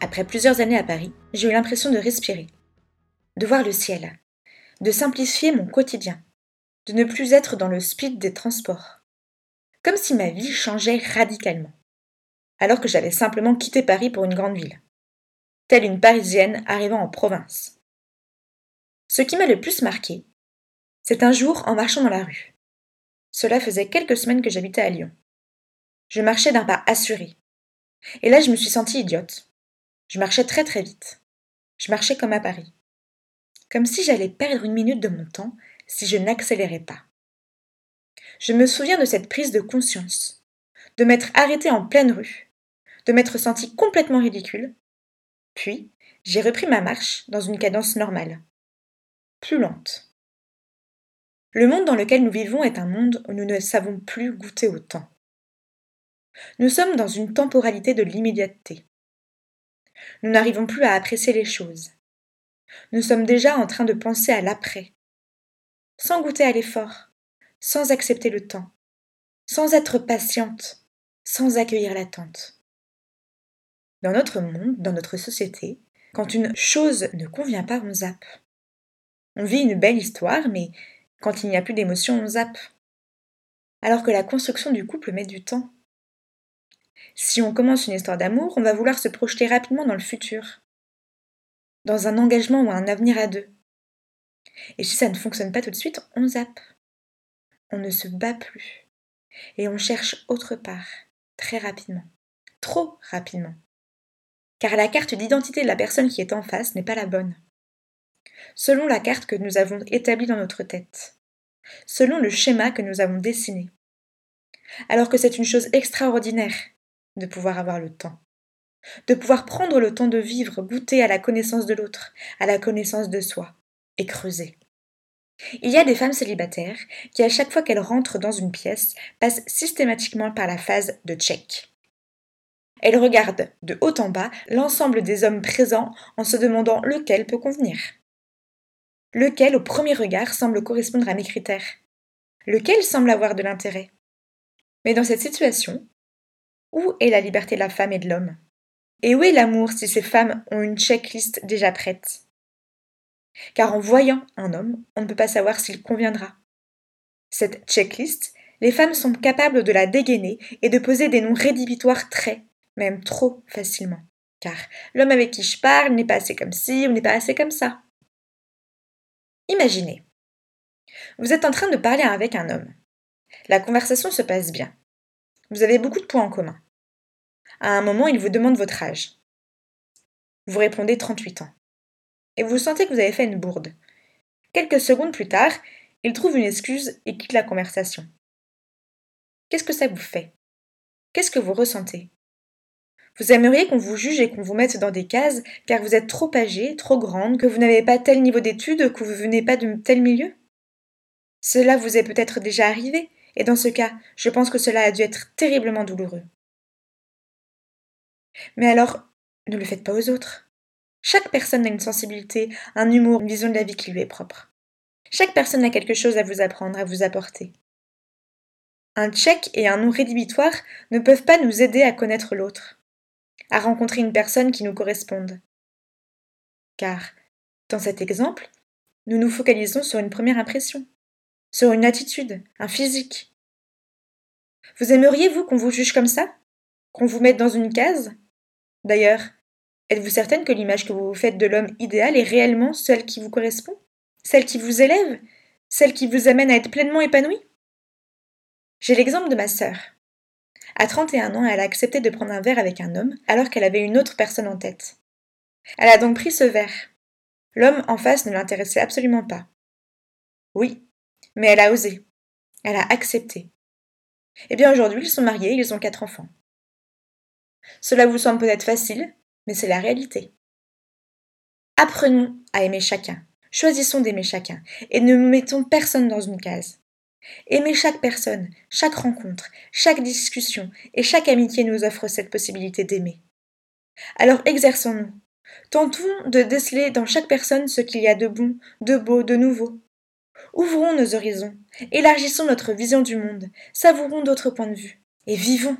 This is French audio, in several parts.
après plusieurs années à Paris, j'ai eu l'impression de respirer, de voir le ciel, de simplifier mon quotidien, de ne plus être dans le speed des transports. Comme si ma vie changeait radicalement, alors que j'avais simplement quitté Paris pour une grande ville, telle une Parisienne arrivant en province. Ce qui m'a le plus marqué, c'est un jour en marchant dans la rue. Cela faisait quelques semaines que j'habitais à Lyon. Je marchais d'un pas assuré, et là, je me suis sentie idiote. Je marchais très très vite. Je marchais comme à Paris. Comme si j'allais perdre une minute de mon temps si je n'accélérais pas. Je me souviens de cette prise de conscience, de m'être arrêtée en pleine rue, de m'être sentie complètement ridicule. Puis, j'ai repris ma marche dans une cadence normale, plus lente. Le monde dans lequel nous vivons est un monde où nous ne savons plus goûter au temps. Nous sommes dans une temporalité de l'immédiateté. Nous n'arrivons plus à apprécier les choses. Nous sommes déjà en train de penser à l'après, sans goûter à l'effort, sans accepter le temps, sans être patiente, sans accueillir l'attente. Dans notre monde, dans notre société, quand une chose ne convient pas, on zappe. On vit une belle histoire, mais quand il n'y a plus d'émotion, on zappe. Alors que la construction du couple met du temps. Si on commence une histoire d'amour, on va vouloir se projeter rapidement dans le futur, dans un engagement ou un avenir à deux. Et si ça ne fonctionne pas tout de suite, on zappe. On ne se bat plus. Et on cherche autre part, très rapidement. Trop rapidement. Car la carte d'identité de la personne qui est en face n'est pas la bonne. Selon la carte que nous avons établie dans notre tête. Selon le schéma que nous avons dessiné. Alors que c'est une chose extraordinaire de pouvoir avoir le temps. De pouvoir prendre le temps de vivre, goûter à la connaissance de l'autre, à la connaissance de soi, et creuser. Il y a des femmes célibataires qui, à chaque fois qu'elles rentrent dans une pièce, passent systématiquement par la phase de check. Elles regardent de haut en bas l'ensemble des hommes présents en se demandant lequel peut convenir. Lequel, au premier regard, semble correspondre à mes critères. Lequel semble avoir de l'intérêt. Mais dans cette situation, où est la liberté de la femme et de l'homme? Et où est l'amour si ces femmes ont une checklist déjà prête? Car en voyant un homme, on ne peut pas savoir s'il conviendra. Cette checklist, les femmes sont capables de la dégainer et de poser des noms rédhibitoires très, même trop facilement. Car l'homme avec qui je parle n'est pas assez comme ci ou n'est pas assez comme ça. Imaginez. Vous êtes en train de parler avec un homme. La conversation se passe bien. Vous avez beaucoup de points en commun. À un moment, il vous demande votre âge. Vous répondez 38 ans. Et vous sentez que vous avez fait une bourde. Quelques secondes plus tard, il trouve une excuse et quitte la conversation. Qu'est-ce que ça vous fait? Qu'est-ce que vous ressentez? Vous aimeriez qu'on vous juge et qu'on vous mette dans des cases car vous êtes trop âgé, trop grande, que vous n'avez pas tel niveau d'études, que vous venez pas de tel milieu? Cela vous est peut-être déjà arrivé, et dans ce cas, je pense que cela a dû être terriblement douloureux. Mais alors, ne le faites pas aux autres. Chaque personne a une sensibilité, un humour, une vision de la vie qui lui est propre. Chaque personne a quelque chose à vous apprendre, à vous apporter. Un check et un nom rédhibitoire ne peuvent pas nous aider à connaître l'autre, à rencontrer une personne qui nous corresponde. Car, dans cet exemple, nous nous focalisons sur une première impression sur une attitude, un physique. Vous aimeriez, vous, qu'on vous juge comme ça? Qu'on vous mette dans une case? D'ailleurs, êtes-vous certaine que l'image que vous vous faites de l'homme idéal est réellement celle qui vous correspond? Celle qui vous élève? Celle qui vous amène à être pleinement épanoui? J'ai l'exemple de ma sœur. À 31 ans, elle a accepté de prendre un verre avec un homme alors qu'elle avait une autre personne en tête. Elle a donc pris ce verre. L'homme en face ne l'intéressait absolument pas. Oui, mais elle a osé. Elle a accepté. Eh bien aujourd'hui, ils sont mariés, ils ont quatre enfants. Cela vous semble peut-être facile, mais c'est la réalité. Apprenons à aimer chacun, choisissons d'aimer chacun, et ne mettons personne dans une case. Aimer chaque personne, chaque rencontre, chaque discussion et chaque amitié nous offre cette possibilité d'aimer. Alors exerçons-nous. Tentons de déceler dans chaque personne ce qu'il y a de bon, de beau, de nouveau. Ouvrons nos horizons, élargissons notre vision du monde, savourons d'autres points de vue, et vivons.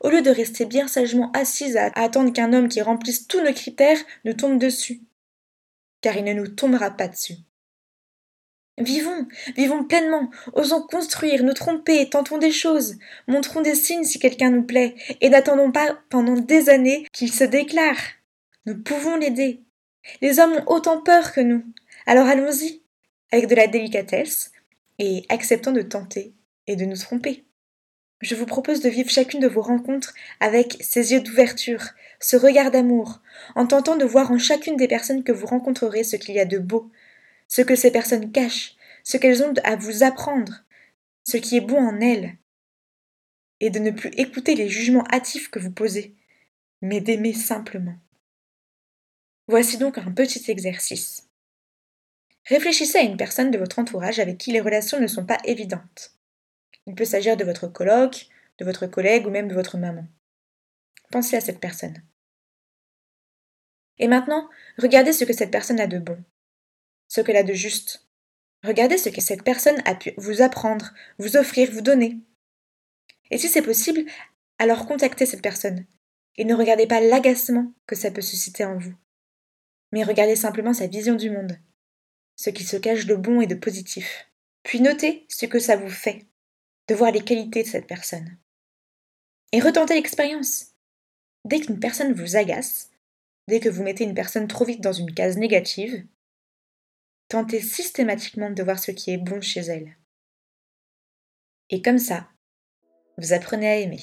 Au lieu de rester bien sagement assise à attendre qu'un homme qui remplisse tous nos critères nous tombe dessus, car il ne nous tombera pas dessus. Vivons, vivons pleinement, osons construire, nous tromper, tentons des choses, montrons des signes si quelqu'un nous plaît, et n'attendons pas pendant des années qu'il se déclare. Nous pouvons l'aider. Les hommes ont autant peur que nous. Alors allons-y, avec de la délicatesse, et acceptons de tenter et de nous tromper. Je vous propose de vivre chacune de vos rencontres avec ces yeux d'ouverture, ce regard d'amour, en tentant de voir en chacune des personnes que vous rencontrerez ce qu'il y a de beau, ce que ces personnes cachent, ce qu'elles ont à vous apprendre, ce qui est bon en elles, et de ne plus écouter les jugements hâtifs que vous posez, mais d'aimer simplement. Voici donc un petit exercice. Réfléchissez à une personne de votre entourage avec qui les relations ne sont pas évidentes. Il peut s'agir de votre coloc, de votre collègue ou même de votre maman. Pensez à cette personne. Et maintenant, regardez ce que cette personne a de bon, ce qu'elle a de juste. Regardez ce que cette personne a pu vous apprendre, vous offrir, vous donner. Et si c'est possible, alors contactez cette personne. Et ne regardez pas l'agacement que ça peut susciter en vous. Mais regardez simplement sa vision du monde, ce qui se cache de bon et de positif. Puis notez ce que ça vous fait de voir les qualités de cette personne. Et retentez l'expérience. Dès qu'une personne vous agace, dès que vous mettez une personne trop vite dans une case négative, Tentez systématiquement de voir ce qui est bon chez elle. Et comme ça, vous apprenez à aimer.